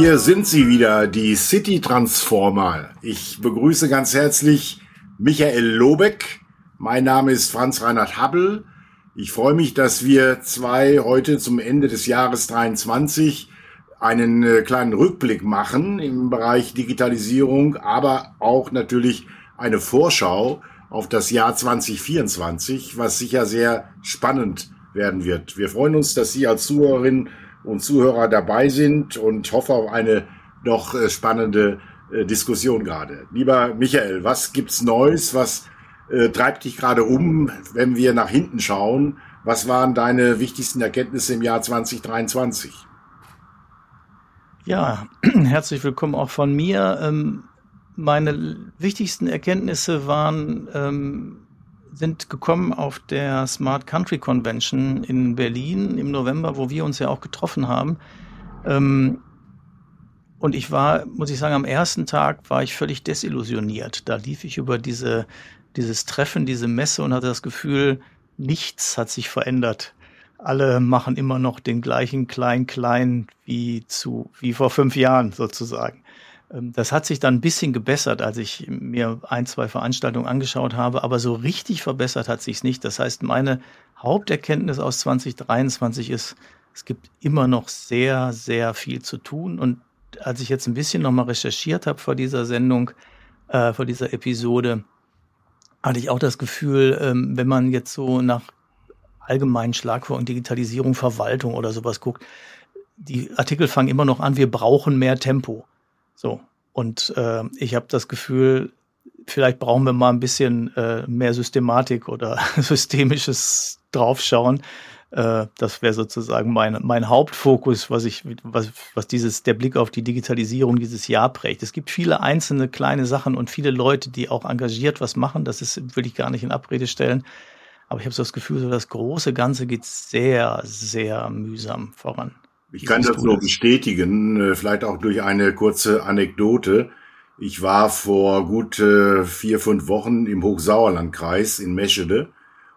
hier sind sie wieder, die City Transformer. Ich begrüße ganz herzlich Michael Lobeck. Mein Name ist Franz Reinhard Habbel. Ich freue mich, dass wir zwei heute zum Ende des Jahres 23 einen äh, kleinen Rückblick machen im Bereich Digitalisierung, aber auch natürlich eine Vorschau auf das Jahr 2024, was sicher sehr spannend werden wird. Wir freuen uns, dass Sie als Zuhörerinnen und Zuhörer dabei sind und hoffe auf eine noch äh, spannende äh, Diskussion gerade. Lieber Michael, was gibt's Neues? Was äh, treibt dich gerade um, wenn wir nach hinten schauen? Was waren deine wichtigsten Erkenntnisse im Jahr 2023? Ja, herzlich willkommen auch von mir. Ähm, meine wichtigsten Erkenntnisse waren ähm, sind gekommen auf der Smart Country Convention in Berlin im November, wo wir uns ja auch getroffen haben. Ähm, und ich war, muss ich sagen, am ersten Tag war ich völlig desillusioniert. Da lief ich über diese, dieses Treffen, diese Messe und hatte das Gefühl, nichts hat sich verändert. Alle machen immer noch den gleichen Klein-Klein wie wie vor fünf Jahren sozusagen. Ähm, das hat sich dann ein bisschen gebessert, als ich mir ein, zwei Veranstaltungen angeschaut habe, aber so richtig verbessert hat sich's nicht. Das heißt, meine Haupterkenntnis aus 2023 ist, es gibt immer noch sehr, sehr viel zu tun. Und als ich jetzt ein bisschen nochmal recherchiert habe vor dieser Sendung, äh, vor dieser Episode, hatte ich auch das Gefühl, ähm, wenn man jetzt so nach allgemeinen Schlagworten Digitalisierung, Verwaltung oder sowas guckt, die Artikel fangen immer noch an, wir brauchen mehr Tempo. So. Und äh, ich habe das Gefühl, vielleicht brauchen wir mal ein bisschen äh, mehr Systematik oder systemisches Draufschauen. Äh, das wäre sozusagen mein, mein Hauptfokus, was ich, was, was dieses, der Blick auf die Digitalisierung dieses Jahr prägt. Es gibt viele einzelne kleine Sachen und viele Leute, die auch engagiert was machen. Das ist, will ich gar nicht in Abrede stellen. Aber ich habe so das Gefühl, so das große Ganze geht sehr, sehr mühsam voran. Ich kann das nur bestätigen, äh, vielleicht auch durch eine kurze Anekdote. Ich war vor gut äh, vier, fünf Wochen im Hochsauerlandkreis in Meschede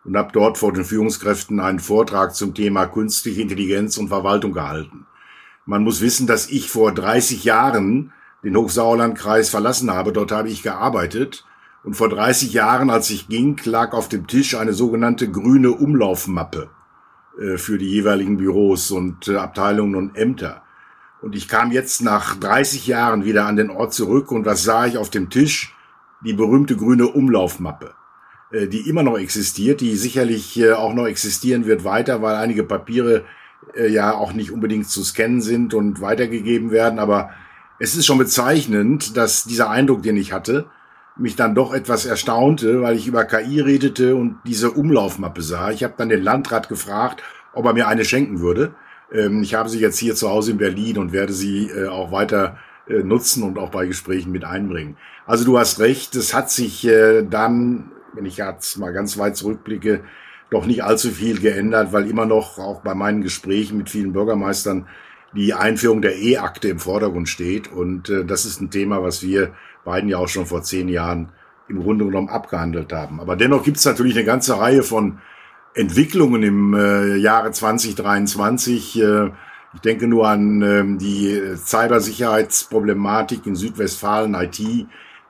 und habe dort vor den Führungskräften einen Vortrag zum Thema künstliche Intelligenz und Verwaltung gehalten. Man muss wissen, dass ich vor 30 Jahren den Hochsauerlandkreis verlassen habe. Dort habe ich gearbeitet. Und vor 30 Jahren, als ich ging, lag auf dem Tisch eine sogenannte grüne Umlaufmappe. Äh, für die jeweiligen Büros und äh, Abteilungen und Ämter. Und ich kam jetzt nach 30 Jahren wieder an den Ort zurück und was sah ich auf dem Tisch? Die berühmte grüne Umlaufmappe, äh, die immer noch existiert, die sicherlich auch noch existieren wird weiter, weil einige Papiere ja auch nicht unbedingt zu scannen sind und weitergegeben werden. Aber es ist schon bezeichnend, dass dieser Eindruck, den ich hatte, mich dann doch etwas erstaunte, weil ich über KI redete und diese Umlaufmappe sah. Ich habe dann den Landrat gefragt, ob er mir eine schenken würde. Ähm, ich habe sie jetzt hier zu Hause in Berlin und werde sie äh, auch weiter äh, nutzen und auch bei Gesprächen mit einbringen. Also du hast recht, es hat sich äh, dann, wenn ich jetzt mal ganz weit zurückblicke, doch nicht allzu viel geändert, weil immer noch auch bei meinen Gesprächen mit vielen Bürgermeistern die Einführung der E-Akte im Vordergrund steht. Und das ist ein Thema, was wir beiden ja auch schon vor zehn Jahren im Grunde genommen abgehandelt haben. Aber dennoch gibt es natürlich eine ganze Reihe von Entwicklungen im äh, Jahre 2023. Äh, ich denke nur an äh, die Cybersicherheitsproblematik in Südwestfalen, IT.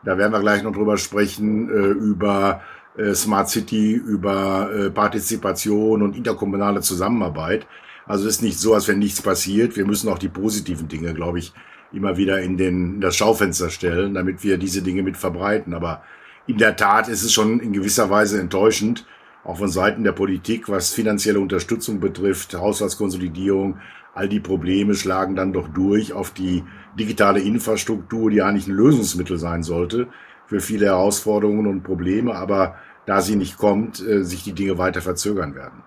Da werden wir gleich noch drüber sprechen, äh, über äh, Smart City, über äh, Partizipation und interkommunale Zusammenarbeit. Also es ist nicht so, als wenn nichts passiert. Wir müssen auch die positiven Dinge, glaube ich, immer wieder in, den, in das Schaufenster stellen, damit wir diese Dinge mit verbreiten. Aber in der Tat ist es schon in gewisser Weise enttäuschend, auch von Seiten der Politik, was finanzielle Unterstützung betrifft, Haushaltskonsolidierung, all die Probleme schlagen dann doch durch auf die digitale Infrastruktur, die eigentlich ein Lösungsmittel sein sollte für viele Herausforderungen und Probleme, aber da sie nicht kommt, äh, sich die Dinge weiter verzögern werden.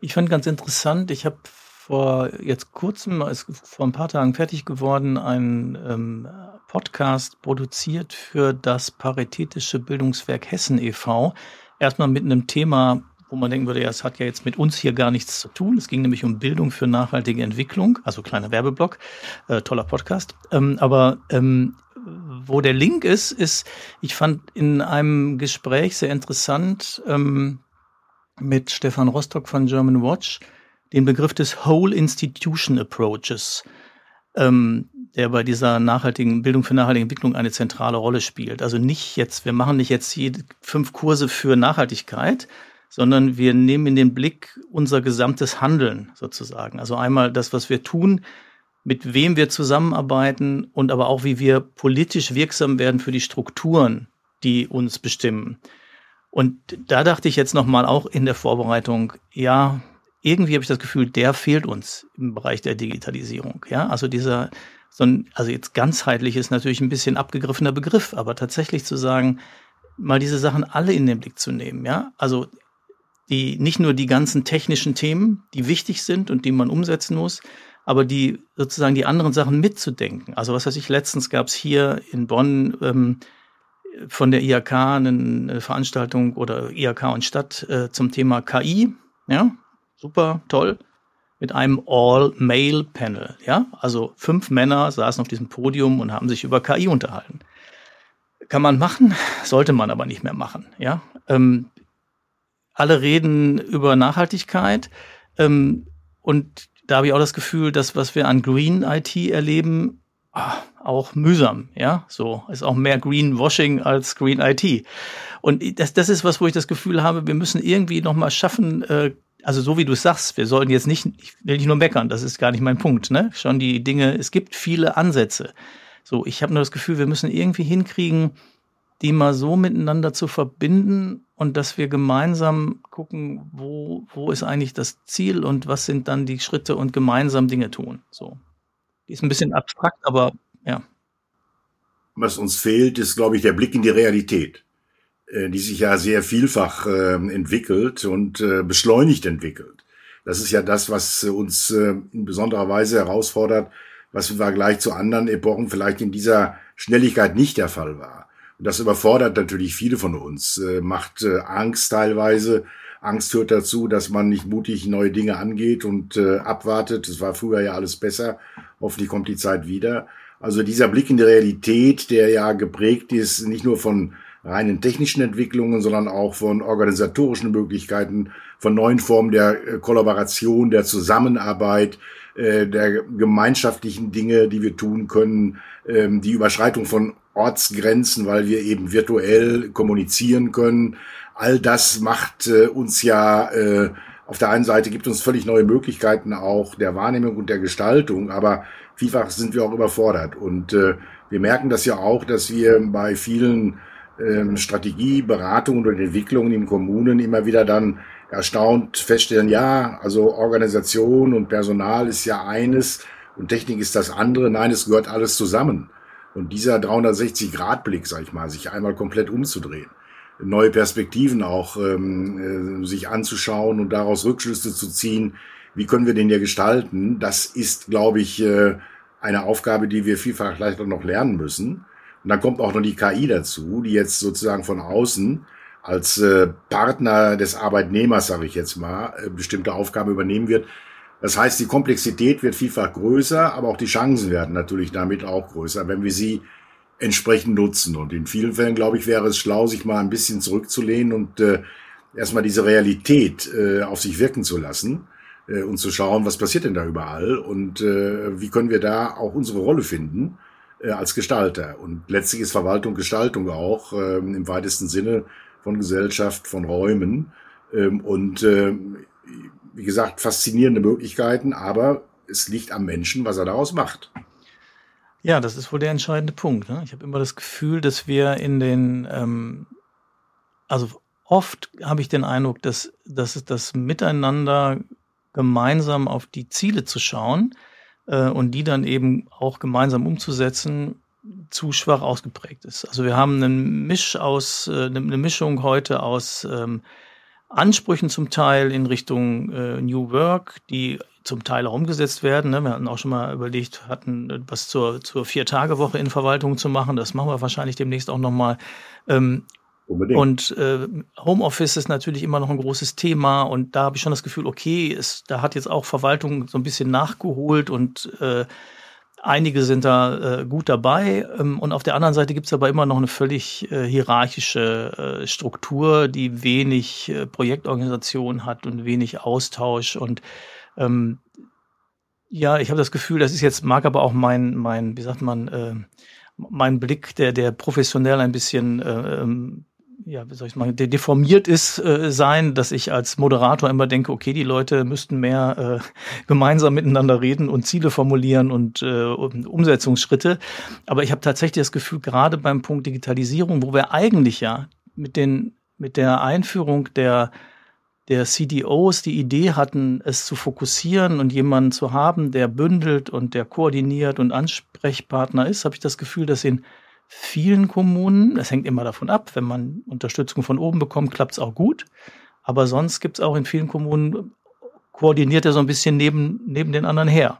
Ich fand ganz interessant, ich habe vor jetzt kurzem, ist vor ein paar Tagen fertig geworden, ein ähm, Podcast produziert für das Paritätische Bildungswerk Hessen e.V. Erstmal mit einem Thema, wo man denken würde, ja, es hat ja jetzt mit uns hier gar nichts zu tun. Es ging nämlich um Bildung für nachhaltige Entwicklung, also kleiner Werbeblock, äh, toller Podcast. Ähm, aber ähm, wo der Link ist, ist, ich fand in einem Gespräch sehr interessant ähm, mit Stefan Rostock von German Watch, den Begriff des Whole Institution Approaches. ähm, der bei dieser nachhaltigen Bildung für nachhaltige Entwicklung eine zentrale Rolle spielt. Also nicht jetzt, wir machen nicht jetzt jede fünf Kurse für Nachhaltigkeit, sondern wir nehmen in den Blick unser gesamtes Handeln sozusagen. Also einmal das, was wir tun, mit wem wir zusammenarbeiten und aber auch, wie wir politisch wirksam werden für die Strukturen, die uns bestimmen. Und da dachte ich jetzt nochmal auch in der Vorbereitung, ja, irgendwie habe ich das Gefühl, der fehlt uns im Bereich der Digitalisierung. Ja, also dieser, so ein, also jetzt ganzheitlich ist natürlich ein bisschen abgegriffener Begriff, aber tatsächlich zu sagen, mal diese Sachen alle in den Blick zu nehmen. Ja, also die, nicht nur die ganzen technischen Themen, die wichtig sind und die man umsetzen muss, aber die sozusagen die anderen Sachen mitzudenken. Also was weiß ich, letztens gab es hier in Bonn ähm, von der IHK eine Veranstaltung oder IHK und Stadt äh, zum Thema KI. Ja, super, toll. Mit einem All-Male-Panel. Ja, also fünf Männer saßen auf diesem Podium und haben sich über KI unterhalten. Kann man machen, sollte man aber nicht mehr machen. Ja, ähm, alle reden über Nachhaltigkeit ähm, und da habe ich auch das Gefühl, dass was wir an Green IT erleben, ah, auch mühsam, ja, so ist auch mehr Greenwashing als Green IT. Und das, das ist was, wo ich das Gefühl habe, wir müssen irgendwie noch mal schaffen, äh, also so wie du sagst, wir sollten jetzt nicht, ich will nicht nur meckern, das ist gar nicht mein Punkt, ne? Schon die Dinge, es gibt viele Ansätze. So, ich habe nur das Gefühl, wir müssen irgendwie hinkriegen, die mal so miteinander zu verbinden und dass wir gemeinsam gucken, wo, wo ist eigentlich das Ziel und was sind dann die Schritte und gemeinsam Dinge tun. So. Ist ein bisschen abstrakt, aber ja. Was uns fehlt, ist, glaube ich, der Blick in die Realität, die sich ja sehr vielfach äh, entwickelt und äh, beschleunigt entwickelt. Das ist ja das, was uns in besonderer Weise herausfordert, was im Vergleich zu anderen Epochen vielleicht in dieser Schnelligkeit nicht der Fall war. Und das überfordert natürlich viele von uns, äh, macht äh, Angst teilweise. Angst führt dazu, dass man nicht mutig neue Dinge angeht und äh, abwartet. Das war früher ja alles besser. Hoffentlich kommt die Zeit wieder. Also dieser Blick in die Realität, der ja geprägt ist, nicht nur von reinen technischen Entwicklungen, sondern auch von organisatorischen Möglichkeiten, von neuen Formen der äh, Kollaboration, der Zusammenarbeit, äh, der gemeinschaftlichen Dinge, die wir tun können, ähm, die Überschreitung von Ortsgrenzen, weil wir eben virtuell kommunizieren können. All das macht äh, uns ja auf der einen Seite gibt uns völlig neue Möglichkeiten auch der Wahrnehmung und der Gestaltung, aber vielfach sind wir auch überfordert. Und wir merken das ja auch, dass wir bei vielen ähm, Strategieberatungen und Entwicklungen in Kommunen immer wieder dann erstaunt feststellen, ja, also Organisation und Personal ist ja eines und Technik ist das andere. Nein, es gehört alles zusammen. Und dieser 360-Grad-Blick, sag ich mal, sich einmal komplett umzudrehen, neue Perspektiven auch ähm, äh, sich anzuschauen und daraus Rückschlüsse zu ziehen, wie können wir den ja gestalten, das ist, glaube ich, äh, eine Aufgabe, die wir vielfach auch noch lernen müssen. Und dann kommt auch noch die KI dazu, die jetzt sozusagen von außen als äh, Partner des Arbeitnehmers, sage ich jetzt mal, äh, bestimmte Aufgaben übernehmen wird, das heißt, die Komplexität wird vielfach größer, aber auch die Chancen werden natürlich damit auch größer, wenn wir sie entsprechend nutzen. Und in vielen Fällen, glaube ich, wäre es schlau, sich mal ein bisschen zurückzulehnen und äh, erstmal diese Realität äh, auf sich wirken zu lassen äh, und zu schauen, was passiert denn da überall und äh, wie können wir da auch unsere Rolle finden äh, als Gestalter. Und letztlich ist Verwaltung Gestaltung auch äh, im weitesten Sinne von Gesellschaft, von Räumen. Ähm, und äh, wie gesagt, faszinierende Möglichkeiten, aber es liegt am Menschen, was er daraus macht. Ja, das ist wohl der entscheidende Punkt. Ne? Ich habe immer das Gefühl, dass wir in den, ähm, also oft habe ich den Eindruck, dass, dass es das Miteinander gemeinsam auf die Ziele zu schauen äh, und die dann eben auch gemeinsam umzusetzen, zu schwach ausgeprägt ist. Also wir haben einen Misch aus, äh, eine Mischung heute aus ähm, Ansprüchen zum Teil in Richtung äh, New Work, die zum Teil auch umgesetzt werden. Ne? Wir hatten auch schon mal überlegt, hatten was zur, zur Vier-Tage-Woche in Verwaltung zu machen. Das machen wir wahrscheinlich demnächst auch nochmal. Ähm, Unbedingt. Und äh, Homeoffice ist natürlich immer noch ein großes Thema und da habe ich schon das Gefühl, okay, es, da hat jetzt auch Verwaltung so ein bisschen nachgeholt und äh, Einige sind da äh, gut dabei ähm, und auf der anderen Seite gibt es aber immer noch eine völlig äh, hierarchische äh, Struktur, die wenig äh, Projektorganisation hat und wenig Austausch und ähm, Ja, ich habe das Gefühl, das ist jetzt, mag aber auch mein, mein, wie sagt man, äh, mein Blick, der, der professionell ein bisschen äh, ähm, ja, wie soll ich sagen, deformiert ist, äh, sein, dass ich als Moderator immer denke, okay, die Leute müssten mehr äh, gemeinsam miteinander reden und Ziele formulieren und äh, Umsetzungsschritte. Aber ich habe tatsächlich das Gefühl, gerade beim Punkt Digitalisierung, wo wir eigentlich ja mit den mit der Einführung der der CDOs die Idee hatten, es zu fokussieren und jemanden zu haben, der bündelt und der koordiniert und Ansprechpartner ist, habe ich das Gefühl, dass in vielen Kommunen, das hängt immer davon ab, wenn man Unterstützung von oben bekommt, klappt es auch gut. Aber sonst gibt es auch in vielen Kommunen, koordiniert er so ein bisschen neben, neben den anderen her.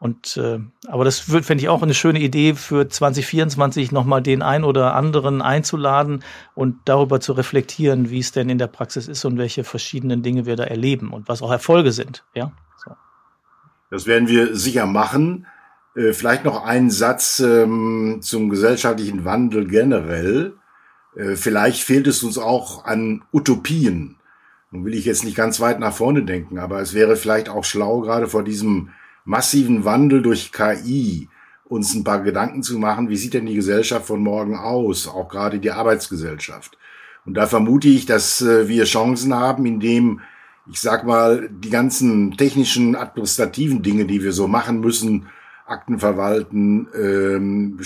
Und äh, aber das fände ich auch eine schöne Idee für 2024 nochmal den ein oder anderen einzuladen und darüber zu reflektieren, wie es denn in der Praxis ist und welche verschiedenen Dinge wir da erleben und was auch Erfolge sind. Ja. So. Das werden wir sicher machen. Äh, vielleicht noch einen Satz ähm, zum gesellschaftlichen Wandel generell. Äh, vielleicht fehlt es uns auch an Utopien. Nun will ich jetzt nicht ganz weit nach vorne denken, aber es wäre vielleicht auch schlau, gerade vor diesem massiven Wandel durch KI uns ein paar Gedanken zu machen, wie sieht denn die Gesellschaft von morgen aus, auch gerade die Arbeitsgesellschaft. Und da vermute ich, dass äh, wir Chancen haben, indem, ich sag mal, die ganzen technischen, administrativen Dinge, die wir so machen müssen, Akten verwalten, ähm,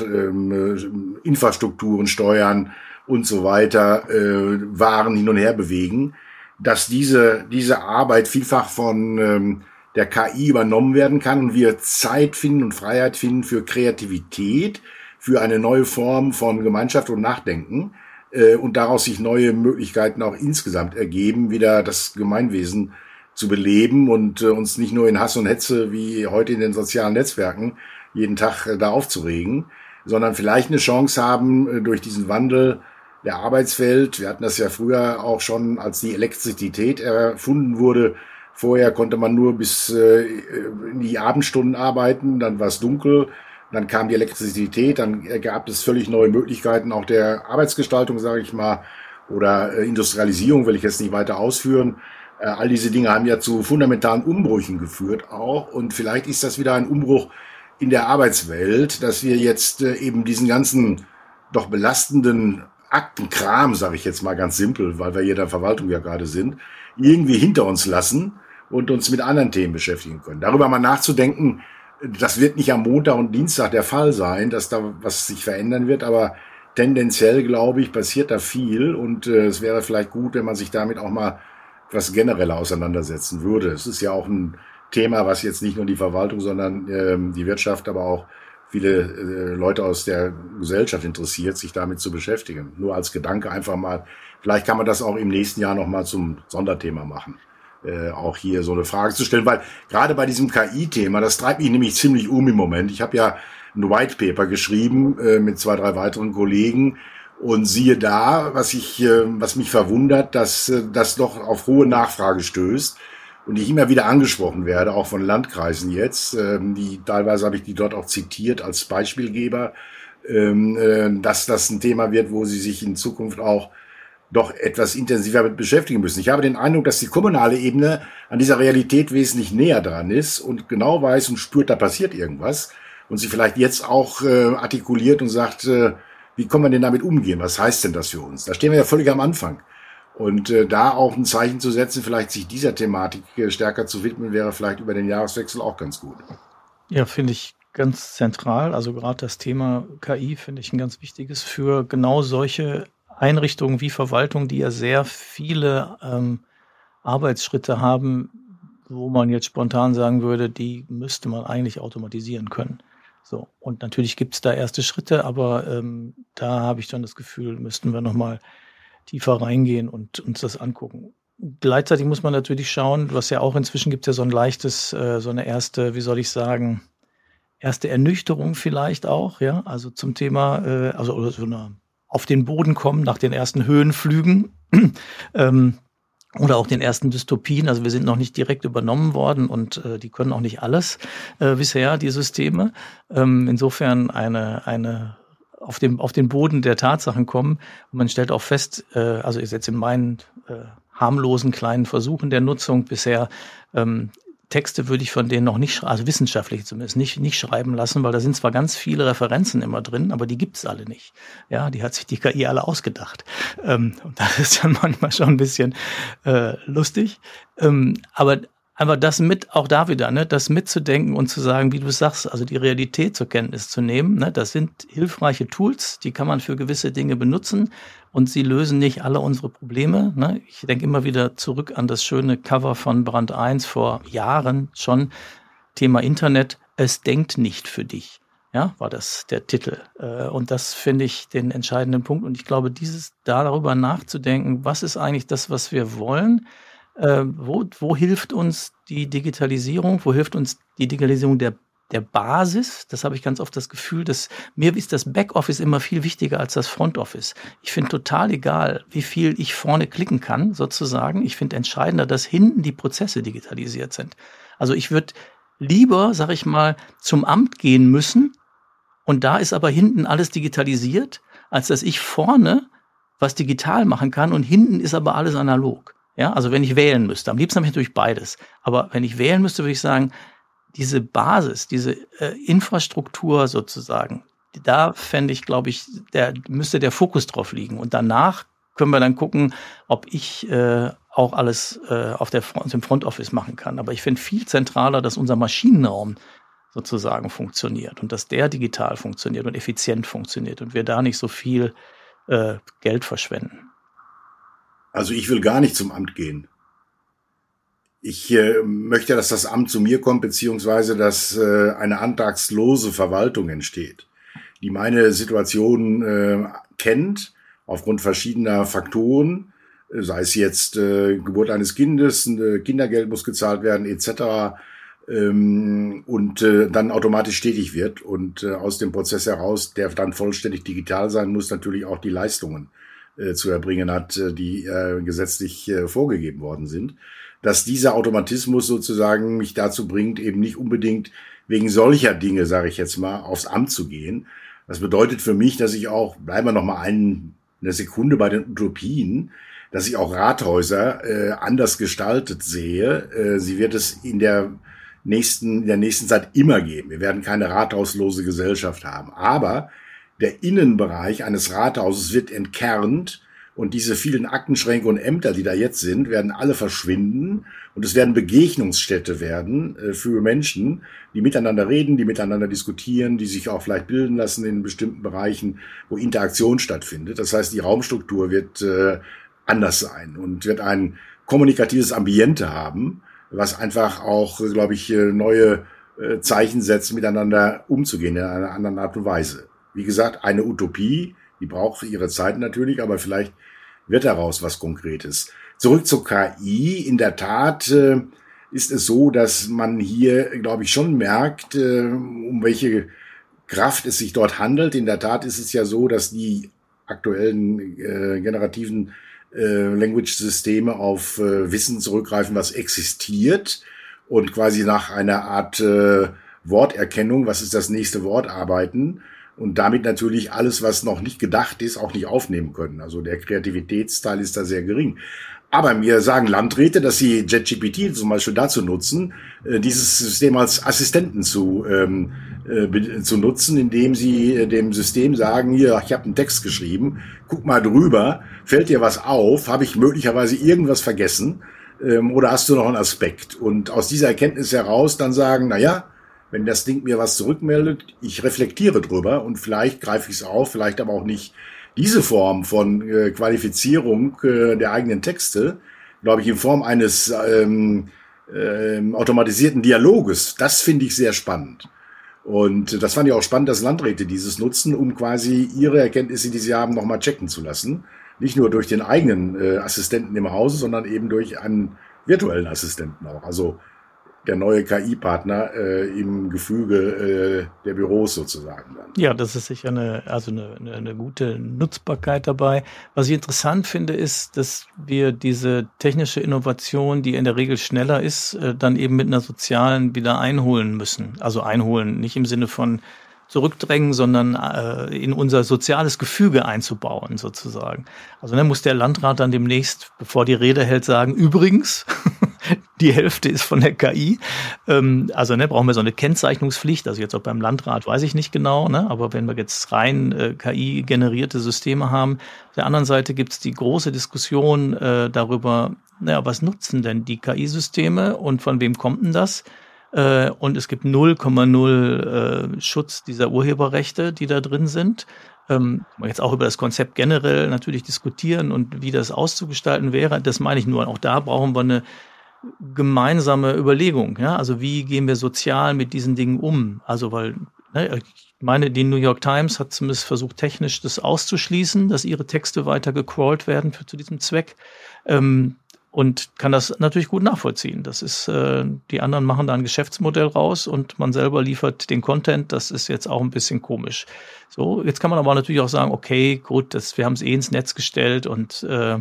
ähm, Infrastrukturen steuern und so weiter, äh, Waren hin und her bewegen, dass diese, diese Arbeit vielfach von ähm, der KI übernommen werden kann und wir Zeit finden und Freiheit finden für Kreativität, für eine neue Form von Gemeinschaft und Nachdenken äh, und daraus sich neue Möglichkeiten auch insgesamt ergeben, wieder das Gemeinwesen zu beleben und äh, uns nicht nur in Hass und Hetze wie heute in den sozialen Netzwerken jeden Tag äh, da aufzuregen, sondern vielleicht eine Chance haben äh, durch diesen Wandel der Arbeitswelt. Wir hatten das ja früher auch schon, als die Elektrizität erfunden wurde. Vorher konnte man nur bis äh, in die Abendstunden arbeiten, dann war es dunkel, dann kam die Elektrizität, dann gab es völlig neue Möglichkeiten auch der Arbeitsgestaltung, sage ich mal, oder äh, Industrialisierung will ich jetzt nicht weiter ausführen. Äh, all diese Dinge haben ja zu fundamentalen Umbrüchen geführt auch. Und vielleicht ist das wieder ein Umbruch in der Arbeitswelt, dass wir jetzt äh, eben diesen ganzen doch belastenden Aktenkram, sage ich jetzt mal ganz simpel, weil wir hier der Verwaltung ja gerade sind, irgendwie hinter uns lassen und uns mit anderen Themen beschäftigen können. Darüber mal nachzudenken, das wird nicht am Montag und Dienstag der Fall sein, dass da was sich verändern wird, aber tendenziell, glaube ich, passiert da viel und äh, es wäre vielleicht gut, wenn man sich damit auch mal was genereller auseinandersetzen würde. Es ist ja auch ein Thema, was jetzt nicht nur die Verwaltung, sondern ähm, die Wirtschaft, aber auch viele äh, Leute aus der Gesellschaft interessiert, sich damit zu beschäftigen. Nur als Gedanke einfach mal, vielleicht kann man das auch im nächsten Jahr nochmal zum Sonderthema machen. Äh, auch hier so eine Frage zu stellen, weil gerade bei diesem KI-Thema, das treibt mich nämlich ziemlich um im Moment. Ich habe ja ein White Paper geschrieben äh, mit zwei, drei weiteren Kollegen, und siehe da, was ich, äh, was mich verwundert, dass äh, das doch auf hohe Nachfrage stößt und ich immer wieder angesprochen werde, auch von Landkreisen jetzt, ähm, die teilweise habe ich die dort auch zitiert als Beispielgeber, ähm, äh, dass das ein Thema wird, wo sie sich in Zukunft auch doch etwas intensiver mit beschäftigen müssen. Ich habe den Eindruck, dass die kommunale Ebene an dieser Realität wesentlich näher dran ist und genau weiß und spürt, da passiert irgendwas und sie vielleicht jetzt auch äh, artikuliert und sagt, wie kann man denn damit umgehen? Was heißt denn das für uns? Da stehen wir ja völlig am Anfang. Und äh, da auch ein Zeichen zu setzen, vielleicht sich dieser Thematik äh, stärker zu widmen, wäre vielleicht über den Jahreswechsel auch ganz gut. Ja, finde ich ganz zentral. Also gerade das Thema KI finde ich ein ganz wichtiges für genau solche Einrichtungen wie Verwaltung, die ja sehr viele ähm, Arbeitsschritte haben, wo man jetzt spontan sagen würde, die müsste man eigentlich automatisieren können. So, und natürlich gibt es da erste Schritte, aber ähm, da habe ich dann das Gefühl, müssten wir nochmal tiefer reingehen und uns das angucken. Gleichzeitig muss man natürlich schauen, was ja auch inzwischen gibt ja so ein leichtes, äh, so eine erste, wie soll ich sagen, erste Ernüchterung vielleicht auch, ja, also zum Thema, äh, also oder so eine auf den Boden kommen nach den ersten Höhenflügen. ähm, oder auch den ersten Dystopien. Also wir sind noch nicht direkt übernommen worden und äh, die können auch nicht alles äh, bisher, die Systeme. Ähm, insofern eine, eine auf, dem, auf den Boden der Tatsachen kommen. Und man stellt auch fest, äh, also ich setze in meinen äh, harmlosen kleinen Versuchen der Nutzung bisher, ähm, Texte würde ich von denen noch nicht, also wissenschaftlich zumindest, nicht, nicht schreiben lassen, weil da sind zwar ganz viele Referenzen immer drin, aber die gibt's alle nicht. Ja, die hat sich die KI alle ausgedacht. Ähm, und das ist dann manchmal schon ein bisschen äh, lustig. Ähm, aber aber das mit, auch da wieder, ne, das mitzudenken und zu sagen, wie du sagst, also die Realität zur Kenntnis zu nehmen, ne, das sind hilfreiche Tools, die kann man für gewisse Dinge benutzen und sie lösen nicht alle unsere Probleme. Ne. Ich denke immer wieder zurück an das schöne Cover von Brand 1 vor Jahren schon, Thema Internet, es denkt nicht für dich. Ja, war das der Titel. Äh, und das finde ich den entscheidenden Punkt. Und ich glaube, dieses da darüber nachzudenken, was ist eigentlich das, was wir wollen? Äh, wo, wo hilft uns die Digitalisierung? Wo hilft uns die Digitalisierung der der Basis, das habe ich ganz oft das Gefühl, dass mir ist das Backoffice immer viel wichtiger als das Frontoffice. Ich finde total egal, wie viel ich vorne klicken kann, sozusagen. Ich finde entscheidender, dass hinten die Prozesse digitalisiert sind. Also ich würde lieber, sag ich mal, zum Amt gehen müssen und da ist aber hinten alles digitalisiert, als dass ich vorne was digital machen kann und hinten ist aber alles analog. Ja, also wenn ich wählen müsste, am liebsten habe ich natürlich beides. Aber wenn ich wählen müsste, würde ich sagen, diese Basis, diese äh, Infrastruktur sozusagen, da fände ich, glaube ich, der müsste der Fokus drauf liegen. Und danach können wir dann gucken, ob ich äh, auch alles äh, auf der Front, im Front Office machen kann. Aber ich finde viel zentraler, dass unser Maschinenraum sozusagen funktioniert und dass der digital funktioniert und effizient funktioniert und wir da nicht so viel äh, Geld verschwenden. Also ich will gar nicht zum Amt gehen. Ich äh, möchte, dass das Amt zu mir kommt, beziehungsweise dass äh, eine antragslose Verwaltung entsteht, die meine Situation äh, kennt, aufgrund verschiedener Faktoren, sei es jetzt äh, Geburt eines Kindes, äh, Kindergeld muss gezahlt werden, etc., ähm, und äh, dann automatisch tätig wird und äh, aus dem Prozess heraus, der dann vollständig digital sein muss, natürlich auch die Leistungen äh, zu erbringen hat, äh, die äh, gesetzlich äh, vorgegeben worden sind, dass dieser Automatismus sozusagen mich dazu bringt, eben nicht unbedingt wegen solcher Dinge, sage ich jetzt mal, aufs Amt zu gehen. Das bedeutet für mich, dass ich auch, bleiben wir noch mal einen, eine Sekunde bei den Utopien, dass ich auch Rathäuser äh, anders gestaltet sehe. Äh, sie wird es in der nächsten, in der nächsten Zeit immer geben. Wir werden keine rathauslose Gesellschaft haben. Aber der Innenbereich eines Rathauses wird entkernt und diese vielen Aktenschränke und Ämter, die da jetzt sind, werden alle verschwinden und es werden Begegnungsstätte werden äh, für Menschen, die miteinander reden, die miteinander diskutieren, die sich auch vielleicht bilden lassen in bestimmten Bereichen, wo Interaktion stattfindet. Das heißt, die Raumstruktur wird äh, anders sein und wird ein kommunikatives Ambiente haben, was einfach auch, glaube ich, äh, neue Zeichen setzt, miteinander umzugehen in einer anderen Art und Weise wie gesagt, eine Utopie, die braucht ihre Zeit natürlich, aber vielleicht wird daraus was Konkretes. Zurück zur KI. In der Tat äh, ist es so, dass man hier, glaube ich, schon merkt, äh, um welche Kraft es sich dort handelt. In der Tat ist es ja so, dass die aktuellen äh, generativen Language-Systeme auf Wissen zurückgreifen, was existiert und quasi nach einer Art Worterkennung, was ist das nächste Wort, arbeiten und damit natürlich alles, was noch nicht gedacht ist, auch nicht aufnehmen können. Also der Kreativitätsteil ist da sehr gering. Aber mir sagen Landräte, dass sie JetGPT zum Beispiel dazu nutzen, äh, dieses System als Assistenten zu, ähm, äh, zu nutzen, indem sie äh, dem System sagen, hier, ich habe einen Text geschrieben, guck mal drüber, fällt dir was auf, habe ich möglicherweise irgendwas vergessen ähm, oder hast du noch einen Aspekt? Und aus dieser Erkenntnis heraus dann sagen, na ja, wenn das Ding mir was zurückmeldet, ich reflektiere drüber und vielleicht greife ich es auf, vielleicht aber auch nicht. Diese Form von äh, Qualifizierung äh, der eigenen Texte, glaube ich, in Form eines ähm, ähm, automatisierten Dialoges, das finde ich sehr spannend. Und das fand ich auch spannend, dass Landräte dieses nutzen, um quasi ihre Erkenntnisse, die sie haben, nochmal checken zu lassen. Nicht nur durch den eigenen äh, Assistenten im Hause, sondern eben durch einen virtuellen Assistenten auch. Also der neue KI-Partner äh, im Gefüge äh, der Büros sozusagen. Dann. Ja, das ist sicher eine, also eine, eine, eine gute Nutzbarkeit dabei. Was ich interessant finde, ist, dass wir diese technische Innovation, die in der Regel schneller ist, äh, dann eben mit einer sozialen wieder einholen müssen. Also einholen, nicht im Sinne von zurückdrängen, sondern äh, in unser soziales Gefüge einzubauen, sozusagen. Also dann muss der Landrat dann demnächst, bevor die Rede hält, sagen, übrigens, die Hälfte ist von der KI. Ähm, also ne, brauchen wir so eine Kennzeichnungspflicht. Also jetzt auch beim Landrat weiß ich nicht genau, ne? aber wenn wir jetzt rein äh, KI-generierte Systeme haben. Auf der anderen Seite gibt es die große Diskussion äh, darüber, naja, was nutzen denn die KI-Systeme und von wem kommt denn das? Äh, und es gibt 0,0 äh, Schutz dieser Urheberrechte, die da drin sind. Ähm, jetzt auch über das Konzept generell natürlich diskutieren und wie das auszugestalten wäre. Das meine ich nur. Auch da brauchen wir eine gemeinsame Überlegung. Ja? Also wie gehen wir sozial mit diesen Dingen um? Also weil ne, ich meine, die New York Times hat zumindest versucht, technisch das auszuschließen, dass ihre Texte weiter gecrawlt werden für, zu diesem Zweck. Ähm, und kann das natürlich gut nachvollziehen. Das ist, äh, die anderen machen da ein Geschäftsmodell raus und man selber liefert den Content. Das ist jetzt auch ein bisschen komisch. So, jetzt kann man aber natürlich auch sagen, okay, gut, das, wir haben es eh ins Netz gestellt und äh,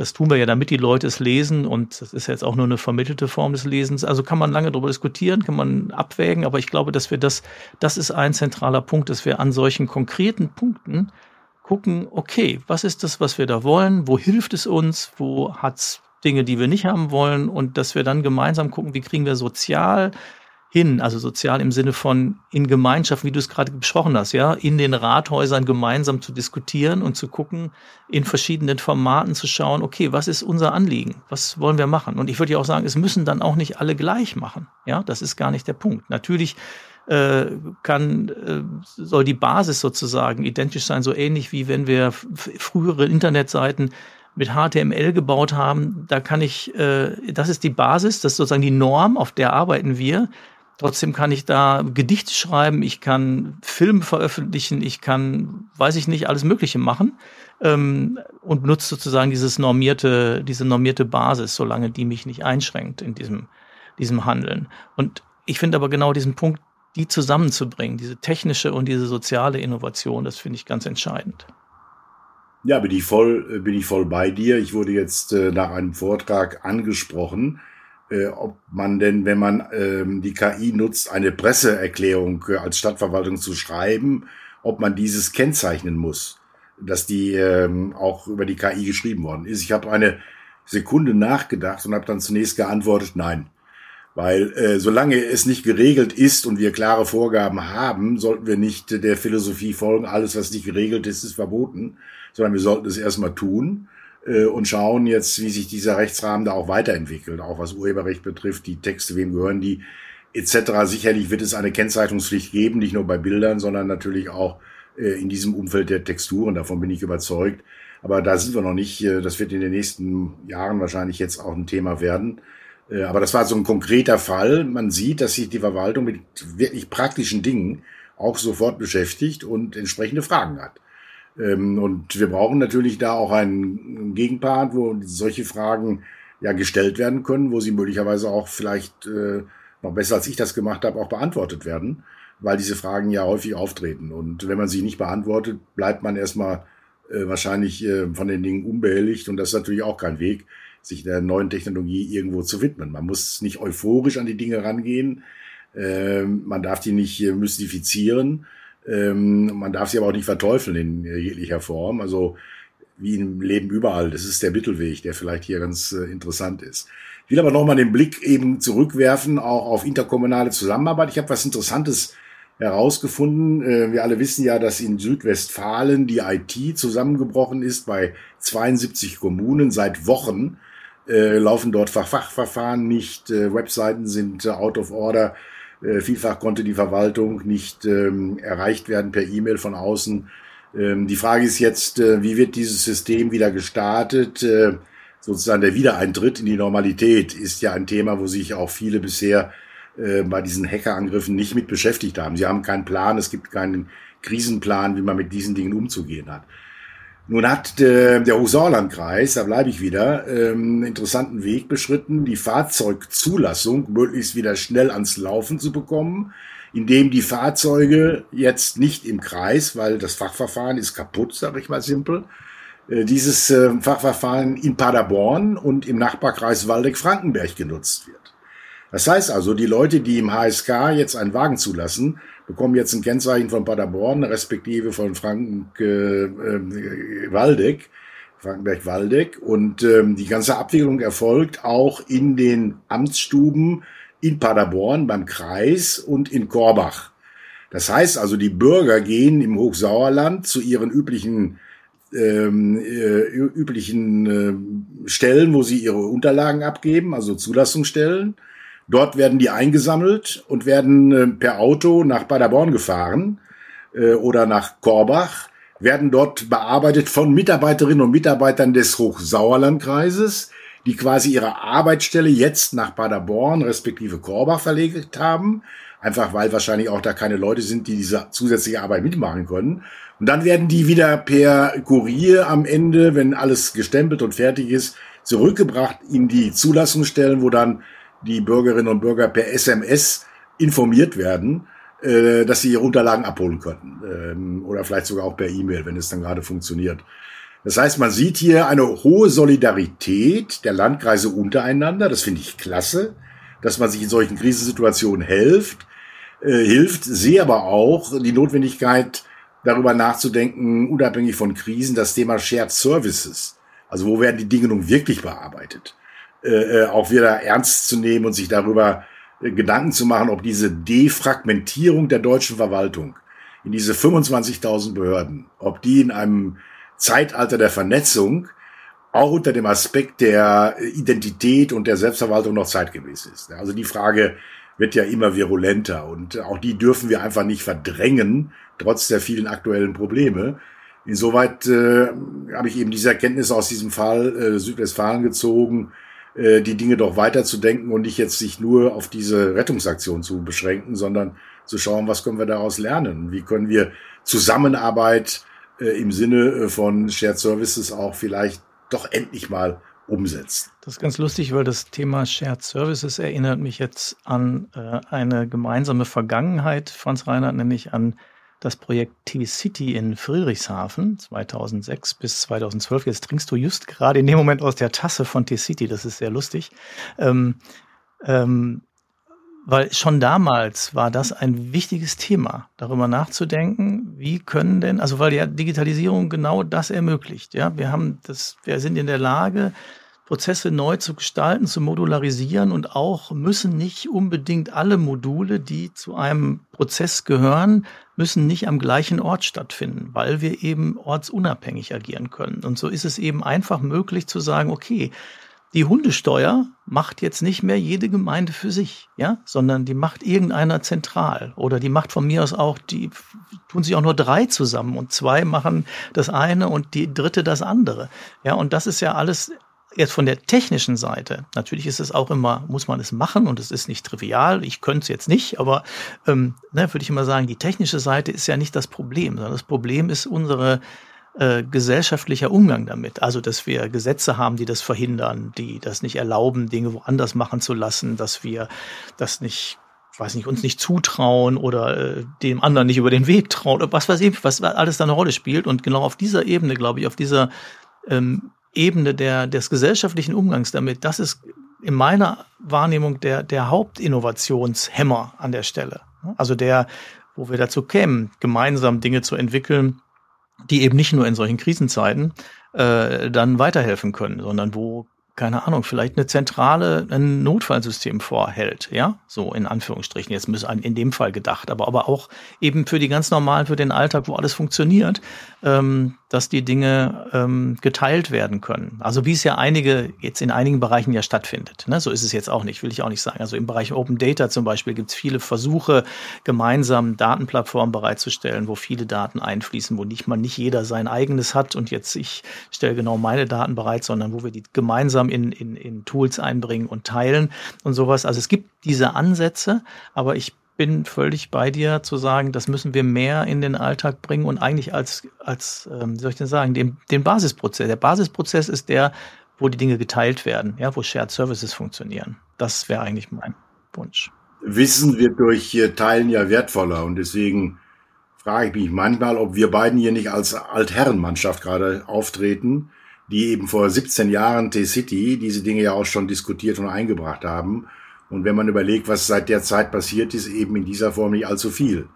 das tun wir ja, damit die Leute es lesen und das ist jetzt auch nur eine vermittelte Form des Lesens. Also kann man lange darüber diskutieren, kann man abwägen, aber ich glaube, dass wir das, das ist ein zentraler Punkt, dass wir an solchen konkreten Punkten gucken, okay, was ist das, was wir da wollen? Wo hilft es uns? Wo hat's Dinge, die wir nicht haben wollen und dass wir dann gemeinsam gucken, wie kriegen wir sozial hin, also sozial im Sinne von in Gemeinschaft, wie du es gerade besprochen hast, ja, in den Rathäusern gemeinsam zu diskutieren und zu gucken, in verschiedenen Formaten zu schauen, okay, was ist unser Anliegen? Was wollen wir machen? Und ich würde ja auch sagen, es müssen dann auch nicht alle gleich machen. Ja, das ist gar nicht der Punkt. Natürlich äh, kann, äh, soll die Basis sozusagen identisch sein, so ähnlich wie wenn wir frühere Internetseiten mit HTML gebaut haben, da kann ich, äh, das ist die Basis, das ist sozusagen die Norm, auf der arbeiten wir. Trotzdem kann ich da Gedichte schreiben, ich kann Film veröffentlichen, ich kann, weiß ich nicht, alles Mögliche machen ähm, und benutze sozusagen dieses normierte, diese normierte Basis, solange die mich nicht einschränkt in diesem, diesem Handeln. Und ich finde aber genau diesen Punkt, die zusammenzubringen, diese technische und diese soziale Innovation, das finde ich ganz entscheidend. Ja, bin ich voll, äh, bin ich voll bei dir. Ich wurde jetzt äh, nach einem Vortrag angesprochen, äh, ob man denn, wenn man ähm, die KI nutzt, eine Presseerklärung äh, als Stadtverwaltung zu schreiben, ob man dieses kennzeichnen muss, dass die ähm, auch über die KI geschrieben worden ist. Ich habe eine Sekunde nachgedacht und habe dann zunächst geantwortet, nein. Weil äh, solange es nicht geregelt ist und wir klare Vorgaben haben, sollten wir nicht der Philosophie folgen, alles, was nicht geregelt ist, ist verboten sondern wir sollten es erstmal tun äh, und schauen jetzt, wie sich dieser Rechtsrahmen da auch weiterentwickelt, auch was Urheberrecht betrifft, die Texte, wem gehören die, etc. Sicherlich wird es eine Kennzeichnungspflicht geben, nicht nur bei Bildern, sondern natürlich auch äh, in diesem Umfeld der Texturen, davon bin ich überzeugt. Aber da sind wir noch nicht. Äh, das wird in den nächsten Jahren wahrscheinlich jetzt auch ein Thema werden. Aber das war so ein konkreter Fall. Man sieht, dass sich die Verwaltung mit wirklich praktischen Dingen auch sofort beschäftigt und entsprechende Fragen hat. Ähm, und wir brauchen natürlich da auch einen Gegenpart, wo solche Fragen ja gestellt werden können, wo sie möglicherweise auch vielleicht äh, noch besser als ich das gemacht habe, auch beantwortet werden, weil diese Fragen ja häufig auftreten. Und wenn man sie nicht beantwortet, bleibt man erstmal äh, wahrscheinlich äh, von den Dingen unbehelligt. Und das ist natürlich auch kein Weg, sich der neuen Technologie irgendwo zu widmen. Man muss nicht euphorisch an die Dinge rangehen. Ähm, man darf die nicht mystifizieren ähm, man darf sie aber auch nicht verteufeln in jeglicher Form. Also wie im Leben überall. Das ist der Mittelweg, der vielleicht hier ganz äh, interessant ist. Ich will aber nochmal den Blick eben zurückwerfen, auch auf interkommunale Zusammenarbeit. Ich habe was Interessantes herausgefunden. Äh, wir alle wissen ja, dass in Südwestfalen die IT zusammengebrochen ist bei 72 Kommunen seit Wochen. Äh, laufen dort Fachverfahren nicht, äh, Webseiten sind äh, out of order. Äh, vielfach konnte die Verwaltung nicht ähm, erreicht werden per E-Mail von außen. Ähm, die Frage ist jetzt, äh, wie wird dieses System wieder gestartet? Äh, sozusagen der Wiedereintritt in die Normalität ist ja ein Thema, wo sich auch viele bisher bei diesen Hackerangriffen nicht mit beschäftigt haben. Sie haben keinen Plan, es gibt keinen Krisenplan, wie man mit diesen Dingen umzugehen hat. Nun hat äh, der Hochsauerlandkreis, da bleibe ich wieder, ähm, einen interessanten Weg beschritten, die Fahrzeugzulassung möglichst wieder schnell ans Laufen zu bekommen, indem die Fahrzeuge jetzt nicht im Kreis, weil das Fachverfahren ist kaputt, sage ich mal simpel, äh, dieses äh, Fachverfahren in Paderborn und im Nachbarkreis Waldeck-Frankenberg genutzt wird. Das heißt also, die Leute, die im HSK jetzt einen Wagen zulassen, bekommen jetzt ein Kennzeichen von Paderborn, respektive von Frank äh, äh, Waldeck. Frankenberg-Waldeck. Und ähm, die ganze Abwicklung erfolgt auch in den Amtsstuben in Paderborn beim Kreis und in Korbach. Das heißt also, die Bürger gehen im Hochsauerland zu ihren üblichen ähm, äh, üblichen äh, Stellen, wo sie ihre Unterlagen abgeben, also Zulassungsstellen. Dort werden die eingesammelt und werden äh, per Auto nach Paderborn gefahren äh, oder nach Korbach, werden dort bearbeitet von Mitarbeiterinnen und Mitarbeitern des Hochsauerlandkreises, die quasi ihre Arbeitsstelle jetzt nach Paderborn respektive Korbach verlegt haben, einfach weil wahrscheinlich auch da keine Leute sind, die diese zusätzliche Arbeit mitmachen können. Und dann werden die wieder per Kurier am Ende, wenn alles gestempelt und fertig ist, zurückgebracht in die Zulassungsstellen, wo dann die Bürgerinnen und Bürger per SMS informiert werden, äh, dass sie ihre Unterlagen abholen können. Ähm, oder vielleicht sogar auch per E-Mail, wenn es dann gerade funktioniert. Das heißt, man sieht hier eine hohe Solidarität der Landkreise untereinander. Das finde ich klasse, dass man sich in solchen Krisensituationen hilft, äh, hilft. Sehe aber auch die Notwendigkeit, darüber nachzudenken, unabhängig von Krisen, das Thema Shared Services. Also wo werden die Dinge nun wirklich bearbeitet? Äh, äh auch wieder ernst zu nehmen und sich darüber äh, Gedanken zu machen, ob diese Defragmentierung der deutschen Verwaltung in diese 25.000 Behörden, ob die in einem Zeitalter der Vernetzung auch unter dem Aspekt der Identität und der Selbstverwaltung noch zeitgemäß ist. Also die Frage wird ja immer virulenter und auch die dürfen wir einfach nicht verdrängen, trotz der vielen aktuellen Probleme. Insoweit äh, habe ich eben diese Erkenntnis aus diesem Fall äh, Südwestfalen gezogen, äh, die Dinge doch weiterzudenken und nicht jetzt sich nur auf diese Rettungsaktion zu beschränken, sondern zu schauen, was können wir daraus lernen? Wie können wir Zusammenarbeit äh, im Sinne äh, von Shared Services auch vielleicht doch endlich mal umsetzen. Das ist ganz lustig, weil das Thema Shared Services erinnert mich jetzt an eine gemeinsame Vergangenheit, Franz Reinhardt, nämlich an das Projekt T-City in Friedrichshafen 2006 bis 2012. Jetzt trinkst du just gerade in dem Moment aus der Tasse von T-City, das ist sehr lustig. Ähm, ähm, weil schon damals war das ein wichtiges Thema, darüber nachzudenken, wie können denn, also weil ja Digitalisierung genau das ermöglicht. Ja, wir haben das, wir sind in der Lage, Prozesse neu zu gestalten, zu modularisieren und auch müssen nicht unbedingt alle Module, die zu einem Prozess gehören, müssen nicht am gleichen Ort stattfinden, weil wir eben ortsunabhängig agieren können. Und so ist es eben einfach möglich zu sagen, okay, die Hundesteuer macht jetzt nicht mehr jede Gemeinde für sich, ja, sondern die macht irgendeiner zentral oder die macht von mir aus auch, die tun sich auch nur drei zusammen und zwei machen das eine und die dritte das andere. Ja, und das ist ja alles jetzt von der technischen Seite. Natürlich ist es auch immer, muss man es machen und es ist nicht trivial. Ich könnte es jetzt nicht, aber ähm, ne, würde ich immer sagen, die technische Seite ist ja nicht das Problem, sondern das Problem ist unsere äh, gesellschaftlicher Umgang damit. Also, dass wir Gesetze haben, die das verhindern, die das nicht erlauben, Dinge woanders machen zu lassen, dass wir das nicht weiß nicht, uns nicht zutrauen oder äh, dem anderen nicht über den Weg trauen oder was weiß ich, was alles da eine Rolle spielt. Und genau auf dieser Ebene, glaube ich, auf dieser ähm, Ebene der, des gesellschaftlichen Umgangs damit, das ist in meiner Wahrnehmung der, der Hauptinnovationshemmer an der Stelle. Also der, wo wir dazu kämen, gemeinsam Dinge zu entwickeln, die eben nicht nur in solchen Krisenzeiten äh, dann weiterhelfen können, sondern wo keine Ahnung, vielleicht eine zentrale, ein Notfallsystem vorhält, ja, so in Anführungsstrichen. Jetzt ist in dem Fall gedacht, aber, aber auch eben für die ganz normalen, für den Alltag, wo alles funktioniert, ähm, dass die Dinge ähm, geteilt werden können. Also wie es ja einige, jetzt in einigen Bereichen ja stattfindet. Ne? So ist es jetzt auch nicht, will ich auch nicht sagen. Also im Bereich Open Data zum Beispiel gibt es viele Versuche, gemeinsam Datenplattformen bereitzustellen, wo viele Daten einfließen, wo nicht man nicht jeder sein eigenes hat und jetzt ich stelle genau meine Daten bereit, sondern wo wir die gemeinsam in, in, in Tools einbringen und teilen und sowas. Also es gibt diese Ansätze, aber ich bin völlig bei dir zu sagen, das müssen wir mehr in den Alltag bringen und eigentlich als, als ähm, wie soll ich denn sagen, den, den Basisprozess. Der Basisprozess ist der, wo die Dinge geteilt werden, ja, wo Shared Services funktionieren. Das wäre eigentlich mein Wunsch. Wissen wird durch Teilen ja wertvoller und deswegen frage ich mich manchmal, ob wir beiden hier nicht als Altherrenmannschaft gerade auftreten, die eben vor 17 Jahren T-City diese Dinge ja auch schon diskutiert und eingebracht haben und wenn man überlegt, was seit der Zeit passiert ist, eben in dieser Form nicht allzu viel.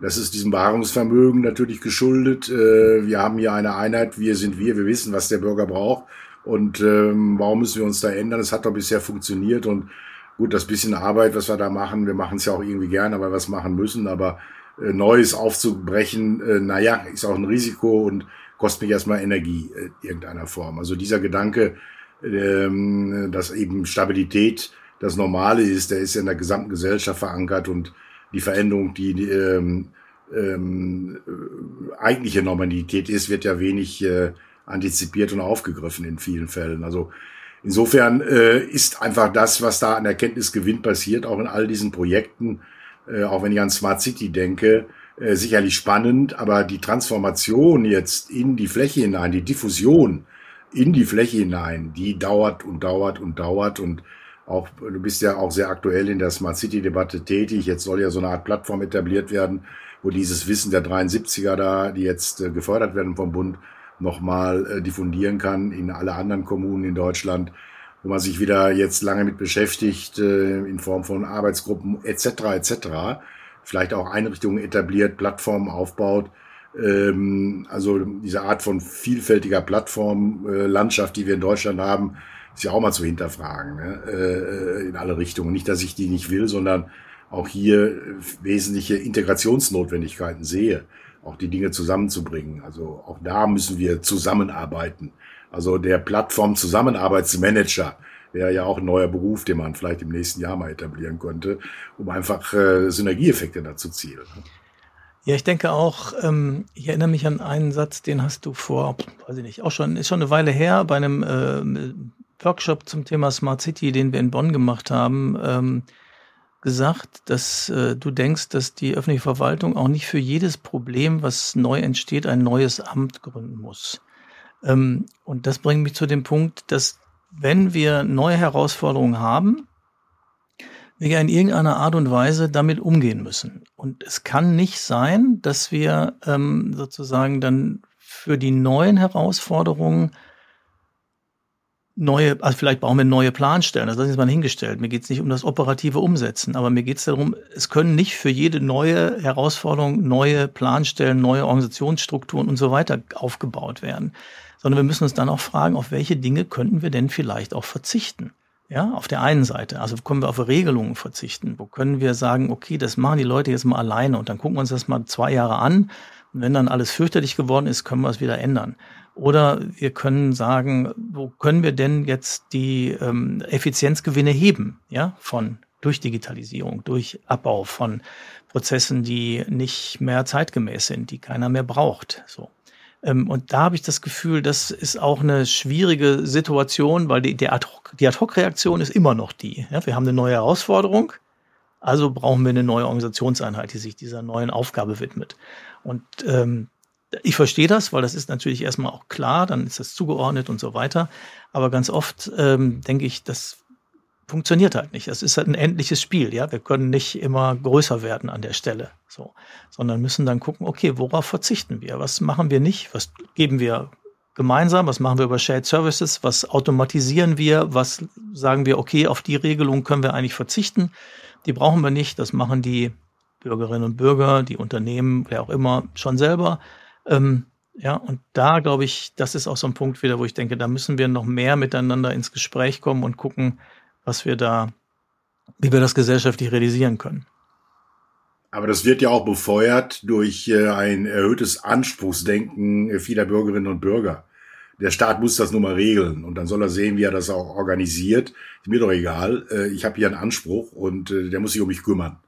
Das ist diesem Wahrungsvermögen natürlich geschuldet. Äh, wir haben hier eine Einheit, wir sind wir, wir wissen, was der Bürger braucht. Und ähm, warum müssen wir uns da ändern? Es hat doch bisher funktioniert und gut, das bisschen Arbeit, was wir da machen, wir machen es ja auch irgendwie gerne, wir es machen müssen, aber äh, Neues aufzubrechen, äh, naja, ist auch ein Risiko und kostet mich erstmal Energie äh, irgendeiner Form. Also dieser Gedanke, ähm, dass eben Stabilität das Normale ist, der ist ja in der gesamten Gesellschaft verankert und die Veränderung, die ähm, ähm, eigentliche Normalität ist, wird ja wenig äh, antizipiert und aufgegriffen in vielen Fällen. Also insofern äh, ist einfach das, was da an Erkenntnisgewinn passiert, auch in all diesen Projekten, äh, auch wenn ich an Smart City denke, äh, sicherlich spannend, aber die Transformation jetzt in die Fläche hinein, die Diffusion in die Fläche hinein, die dauert und dauert und dauert und auch, du bist ja auch sehr aktuell in der Smart City Debatte tätig. Jetzt soll ja so eine Art Plattform etabliert werden, wo dieses Wissen der 73er da, die jetzt äh, gefördert werden vom Bund, nochmal äh, diffundieren kann in alle anderen Kommunen in Deutschland, wo man sich wieder jetzt lange mit beschäftigt, in Form von Arbeitsgruppen etc. etc. Vielleicht auch Einrichtungen etabliert, Plattformen aufbaut. Ähm, also diese Art von vielfältiger Plattformlandschaft, die wir in Deutschland haben, ist ja auch mal zu hinterfragen, ne? äh, in alle Richtungen. Nicht, dass ich die nicht will, sondern auch hier wesentliche Integrationsnotwendigkeiten sehe, auch die Dinge zusammenzubringen. Also auch da müssen wir zusammenarbeiten. Also der Plattform-Zusammenarbeitsmanager wäre ja auch ein neuer Beruf, den man vielleicht im nächsten Jahr mal etablieren könnte, um einfach äh, Synergieeffekte da zu zielen. Ne? Ja, ich denke auch, ähm, ich erinnere mich an einen Satz, den hast du vor, weiß ich nicht, auch schon, ist schon eine Weile her, bei einem äh, Workshop zum Thema Smart City, den wir in Bonn gemacht haben, ähm, gesagt, dass äh, du denkst, dass die öffentliche Verwaltung auch nicht für jedes Problem, was neu entsteht, ein neues Amt gründen muss. Ähm, und das bringt mich zu dem Punkt, dass wenn wir neue Herausforderungen haben, wir in irgendeiner Art und Weise damit umgehen müssen. Und es kann nicht sein, dass wir ähm, sozusagen dann für die neuen Herausforderungen neue, also vielleicht brauchen wir neue Planstellen, also das ist mal hingestellt. Mir geht es nicht um das operative Umsetzen, aber mir geht es darum, es können nicht für jede neue Herausforderung neue Planstellen, neue Organisationsstrukturen und so weiter aufgebaut werden, sondern wir müssen uns dann auch fragen, auf welche Dinge könnten wir denn vielleicht auch verzichten. Ja, auf der einen Seite, also können wir auf Regelungen verzichten? Wo können wir sagen, okay, das machen die Leute jetzt mal alleine und dann gucken wir uns das mal zwei Jahre an. Und wenn dann alles fürchterlich geworden ist, können wir es wieder ändern. Oder wir können sagen, wo können wir denn jetzt die ähm, Effizienzgewinne heben, ja, von durch Digitalisierung, durch Abbau von Prozessen, die nicht mehr zeitgemäß sind, die keiner mehr braucht. So. Ähm, und da habe ich das Gefühl, das ist auch eine schwierige Situation, weil die, die Ad-Hoc-Reaktion ist immer noch die. Ja, wir haben eine neue Herausforderung, also brauchen wir eine neue Organisationseinheit, die sich dieser neuen Aufgabe widmet. Und ähm, ich verstehe das, weil das ist natürlich erstmal auch klar, dann ist das zugeordnet und so weiter. Aber ganz oft ähm, denke ich, das funktioniert halt nicht. Es ist halt ein endliches Spiel, ja. Wir können nicht immer größer werden an der Stelle, so, sondern müssen dann gucken, okay, worauf verzichten wir? Was machen wir nicht? Was geben wir gemeinsam? Was machen wir über Shared Services? Was automatisieren wir? Was sagen wir, okay, auf die Regelung können wir eigentlich verzichten? Die brauchen wir nicht. Das machen die Bürgerinnen und Bürger, die Unternehmen, wer auch immer, schon selber. Ähm, ja, und da glaube ich, das ist auch so ein Punkt wieder, wo ich denke, da müssen wir noch mehr miteinander ins Gespräch kommen und gucken, was wir da, wie wir das gesellschaftlich realisieren können. Aber das wird ja auch befeuert durch äh, ein erhöhtes Anspruchsdenken vieler Bürgerinnen und Bürger. Der Staat muss das nun mal regeln und dann soll er sehen, wie er das auch organisiert. Ist mir doch egal. Äh, ich habe hier einen Anspruch und äh, der muss sich um mich kümmern.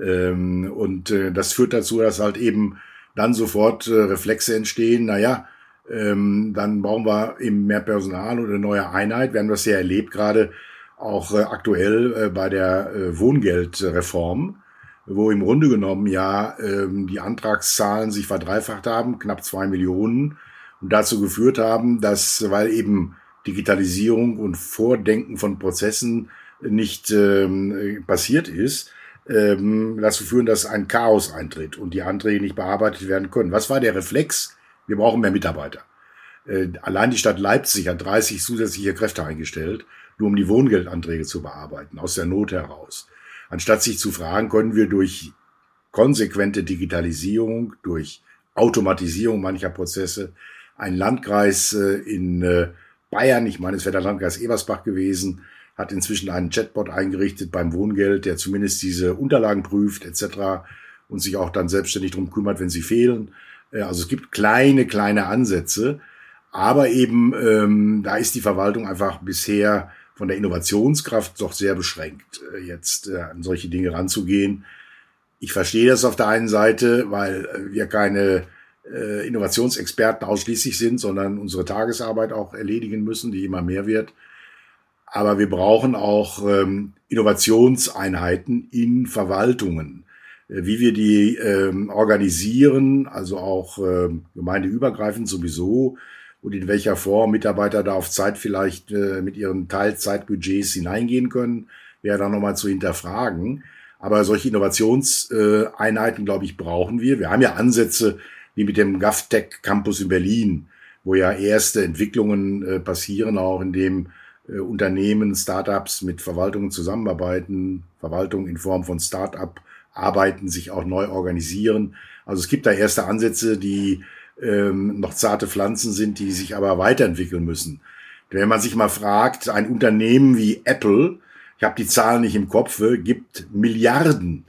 Ähm, und das führt dazu, dass halt eben dann sofort äh, Reflexe entstehen, naja, ähm, dann brauchen wir eben mehr Personal oder eine neue Einheit. Wir haben das ja erlebt, gerade auch äh, aktuell äh, bei der äh, Wohngeldreform, wo im Grunde genommen ja ähm, die Antragszahlen sich verdreifacht haben, knapp zwei Millionen, und dazu geführt haben, dass, weil eben Digitalisierung und Vordenken von Prozessen nicht ähm, passiert ist, ähm, dazu führen, dass ein Chaos eintritt und die Anträge nicht bearbeitet werden können. Was war der Reflex? Wir brauchen mehr Mitarbeiter. Äh, allein die Stadt Leipzig hat 30 zusätzliche Kräfte eingestellt, nur um die Wohngeldanträge zu bearbeiten, aus der Not heraus. Anstatt sich zu fragen, können wir durch konsequente Digitalisierung, durch Automatisierung mancher Prozesse. Ein Landkreis äh, in äh, Bayern, ich meine, es wäre der Landkreis Ebersbach gewesen, hat inzwischen einen Chatbot eingerichtet beim Wohngeld, der zumindest diese Unterlagen prüft etc. und sich auch dann selbstständig darum kümmert, wenn sie fehlen. Äh, also es gibt kleine, kleine Ansätze, aber eben ähm, da ist die Verwaltung einfach bisher von der Innovationskraft doch sehr beschränkt, äh, jetzt äh, an solche Dinge ranzugehen. Ich verstehe das auf der einen Seite, weil äh, wir keine Innovationsexperten ausschließlich sind, sondern unsere Tagesarbeit auch erledigen müssen, die immer mehr wird. Aber wir brauchen auch ähm, Innovationseinheiten in Verwaltungen. Wie wir die ähm, organisieren, also auch ähm, gemeindeübergreifend sowieso, und in welcher Form Mitarbeiter da auf Zeit vielleicht äh, mit ihren Teilzeitbudgets hineingehen können, wäre dann nochmal zu hinterfragen. Aber solche Innovationseinheiten, glaube ich, brauchen wir. Wir haben ja Ansätze wie mit dem GovTech Campus in Berlin, wo ja erste Entwicklungen äh, passieren, auch in dem äh, Unternehmen, Startups mit Verwaltungen zusammenarbeiten, Verwaltung in Form von Startup arbeiten, sich auch neu organisieren. Also es gibt da erste Ansätze, die ähm, noch zarte Pflanzen sind, die sich aber weiterentwickeln müssen. Wenn man sich mal fragt, ein Unternehmen wie Apple, ich habe die Zahlen nicht im Kopf, gibt Milliarden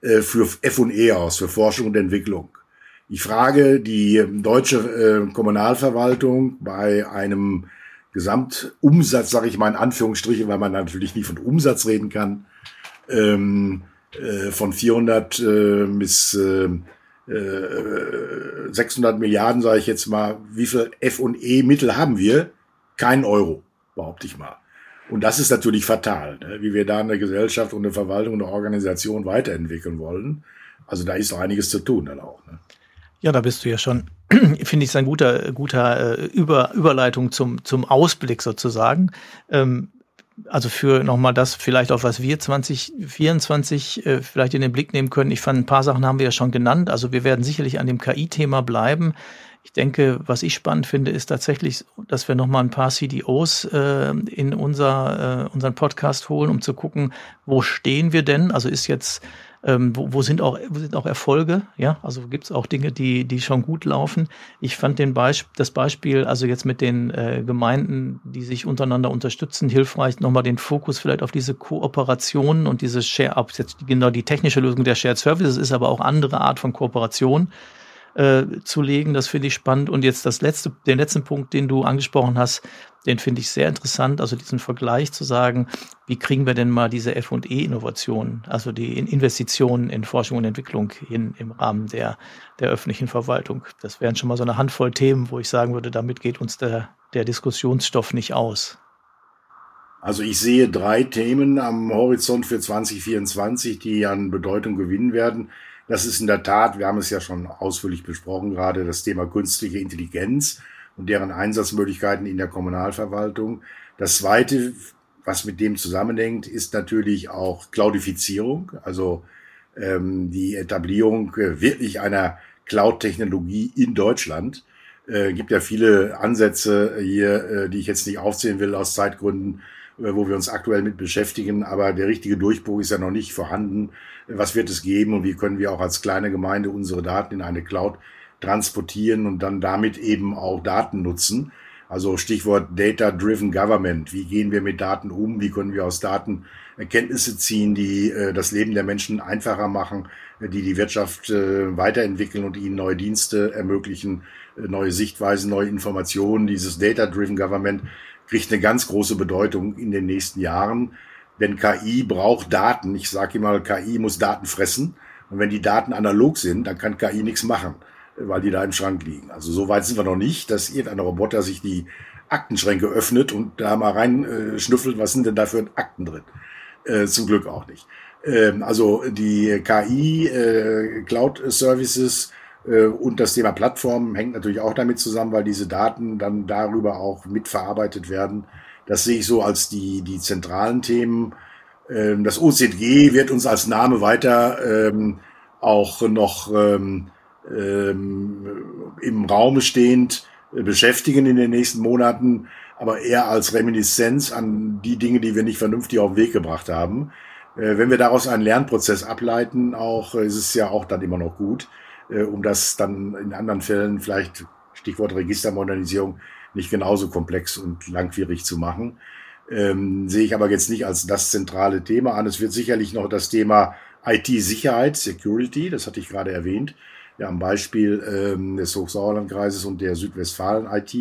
äh, für F&E aus, für Forschung und Entwicklung. Ich frage die deutsche äh, Kommunalverwaltung bei einem Gesamtumsatz, sage ich mal in Anführungsstrichen, weil man natürlich nie von Umsatz reden kann, ähm, äh, von 400 äh, bis äh, 600 äh, Milliarden, sage ich jetzt mal, wie viel F&E Mittel haben wir? Kein Euro, behaupte ich mal. Und das ist natürlich fatal, ne? wie wir da eine Gesellschaft und eine Verwaltung und eine Organisation weiterentwickeln wollen. Also da ist noch einiges zu tun dann auch. Ne? Ja, da bist du ja schon, finde ich, ein guter, guter äh, Über, Überleitung zum, zum Ausblick sozusagen. Ähm, also für nochmal das vielleicht auch, was wir 2024 äh, vielleicht in den Blick nehmen können. Ich fand, ein paar Sachen haben wir ja schon genannt. Also wir werden sicherlich an dem KI-Thema bleiben. Ich denke, was ich spannend finde, ist tatsächlich, dass wir nochmal ein paar CDOs äh, in unser, äh, unseren Podcast holen, um zu gucken, wo stehen wir denn? Also ist jetzt ähm, wo, wo, sind auch, wo sind auch Erfolge? Ja, also gibt es auch Dinge, die, die schon gut laufen. Ich fand den Beisp das Beispiel, also jetzt mit den äh, Gemeinden, die sich untereinander unterstützen, hilfreich, nochmal den Fokus vielleicht auf diese Kooperationen und diese Share, ob jetzt genau die technische Lösung der Shared Services ist, aber auch andere Art von Kooperation äh, zu legen. Das finde ich spannend. Und jetzt das letzte, den letzten Punkt, den du angesprochen hast, den finde ich sehr interessant. Also diesen Vergleich zu sagen, wie kriegen wir denn mal diese F&E-Innovationen, also die Investitionen in Forschung und Entwicklung hin im Rahmen der, der öffentlichen Verwaltung. Das wären schon mal so eine Handvoll Themen, wo ich sagen würde, damit geht uns der, der Diskussionsstoff nicht aus. Also ich sehe drei Themen am Horizont für 2024, die an Bedeutung gewinnen werden. Das ist in der Tat, wir haben es ja schon ausführlich besprochen, gerade das Thema künstliche Intelligenz und deren Einsatzmöglichkeiten in der Kommunalverwaltung. Das Zweite, was mit dem zusammenhängt, ist natürlich auch Cloudifizierung, also ähm, die Etablierung äh, wirklich einer Cloud-Technologie in Deutschland. Äh, gibt ja viele Ansätze hier, äh, die ich jetzt nicht aufzählen will aus Zeitgründen, äh, wo wir uns aktuell mit beschäftigen, aber der richtige Durchbruch ist ja noch nicht vorhanden. Was wird es geben und wie können wir auch als kleine Gemeinde unsere Daten in eine Cloud transportieren und dann damit eben auch Daten nutzen? Also Stichwort Data-Driven Government. Wie gehen wir mit Daten um? Wie können wir aus Daten Erkenntnisse ziehen, die äh, das Leben der Menschen einfacher machen, die die Wirtschaft äh, weiterentwickeln und ihnen neue Dienste ermöglichen, neue Sichtweisen, neue Informationen. Dieses Data-Driven Government kriegt eine ganz große Bedeutung in den nächsten Jahren. Denn KI braucht Daten. Ich sage immer, KI muss Daten fressen. Und wenn die Daten analog sind, dann kann KI nichts machen, weil die da im Schrank liegen. Also so weit sind wir noch nicht, dass irgendein Roboter sich die Aktenschränke öffnet und da mal rein äh, was sind denn da für Akten drin. Äh, zum Glück auch nicht. Ähm, also die KI, äh, Cloud Services äh, und das Thema Plattformen hängt natürlich auch damit zusammen, weil diese Daten dann darüber auch mitverarbeitet werden. Das sehe ich so als die, die zentralen Themen. Ähm, das OZG wird uns als Name weiter ähm, auch noch ähm, im Raum stehend äh, beschäftigen in den nächsten Monaten, aber eher als Reminiszenz an die Dinge, die wir nicht vernünftig auf den Weg gebracht haben. Äh, wenn wir daraus einen Lernprozess ableiten, auch ist es ja auch dann immer noch gut, äh, um das dann in anderen Fällen vielleicht Stichwort Registermodernisierung nicht genauso komplex und langwierig zu machen. Ähm, sehe ich aber jetzt nicht als das zentrale Thema an. Es wird sicherlich noch das Thema IT-Sicherheit, Security, das hatte ich gerade erwähnt, ja, am Beispiel ähm, des Hochsauerlandkreises und der Südwestfalen-IT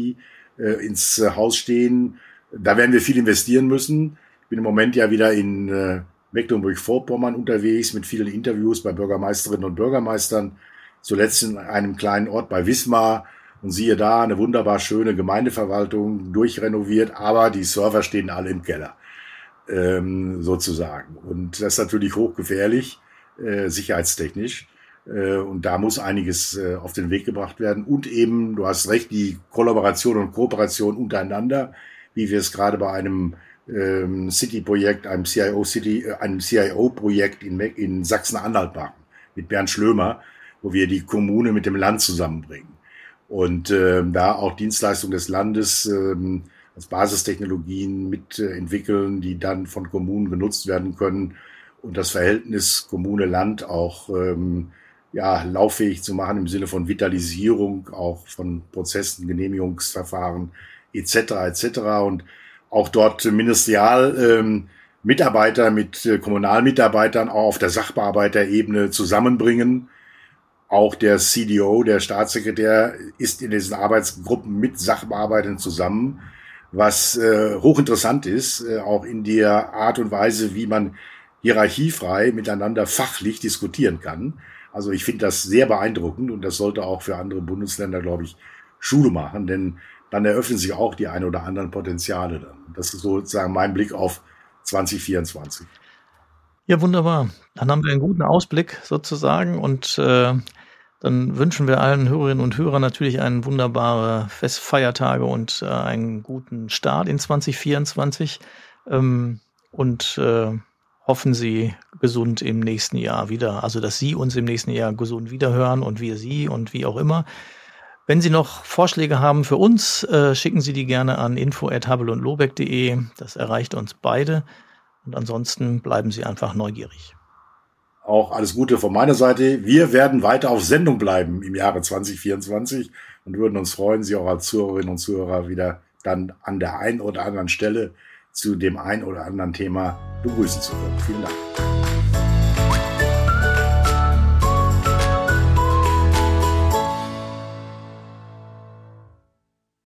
äh, ins äh, Haus stehen. Da werden wir viel investieren müssen. Ich bin im Moment ja wieder in äh, Mecklenburg-Vorpommern unterwegs mit vielen Interviews bei Bürgermeisterinnen und Bürgermeistern. Zuletzt in einem kleinen Ort bei Wismar. Und siehe da, eine wunderbar schöne Gemeindeverwaltung, durchrenoviert, aber die Server stehen alle im Keller, ähm, sozusagen. Und das ist natürlich hochgefährlich, äh, sicherheitstechnisch. Äh, und da muss einiges äh, auf den Weg gebracht werden. Und eben, du hast recht, die Kollaboration und Kooperation untereinander, wie wir es gerade bei einem ähm, City-Projekt, einem CIO City, äh, einem CIO-Projekt in, in Sachsen-Anhalt machen, mit Bernd Schlömer, wo wir die Kommune mit dem Land zusammenbringen. Und äh, da auch Dienstleistungen des Landes ähm, als Basistechnologien mitentwickeln, die dann von Kommunen genutzt werden können und das Verhältnis Kommune-Land auch ähm, ja, lauffähig zu machen im Sinne von Vitalisierung, auch von Prozessen, Genehmigungsverfahren etc. etc. Und auch dort ministerial ähm, mit äh, Kommunalmitarbeitern auch auf der Sachbearbeiterebene zusammenbringen. Auch der CDO, der Staatssekretär, ist in diesen Arbeitsgruppen mit Sachbearbeitern zusammen, was äh, hochinteressant ist, äh, auch in der Art und Weise, wie man hierarchiefrei miteinander fachlich diskutieren kann. Also ich finde das sehr beeindruckend und das sollte auch für andere Bundesländer, glaube ich, Schule machen, denn dann eröffnen sich auch die ein oder anderen Potenziale dann. Das ist sozusagen mein Blick auf 2024. Ja, wunderbar. Dann haben wir einen guten Ausblick sozusagen und äh, dann wünschen wir allen Hörerinnen und Hörern natürlich einen wunderbare Festfeiertage und äh, einen guten Start in 2024 ähm, und äh, hoffen Sie gesund im nächsten Jahr wieder. Also, dass Sie uns im nächsten Jahr gesund wiederhören und wir Sie und wie auch immer. Wenn Sie noch Vorschläge haben für uns, äh, schicken Sie die gerne an info.habelundlobeck.de. Das erreicht uns beide. Und ansonsten bleiben Sie einfach neugierig. Auch alles Gute von meiner Seite. Wir werden weiter auf Sendung bleiben im Jahre 2024 und würden uns freuen, Sie auch als Zuhörerinnen und Zuhörer wieder dann an der einen oder anderen Stelle zu dem einen oder anderen Thema begrüßen zu können. Vielen Dank.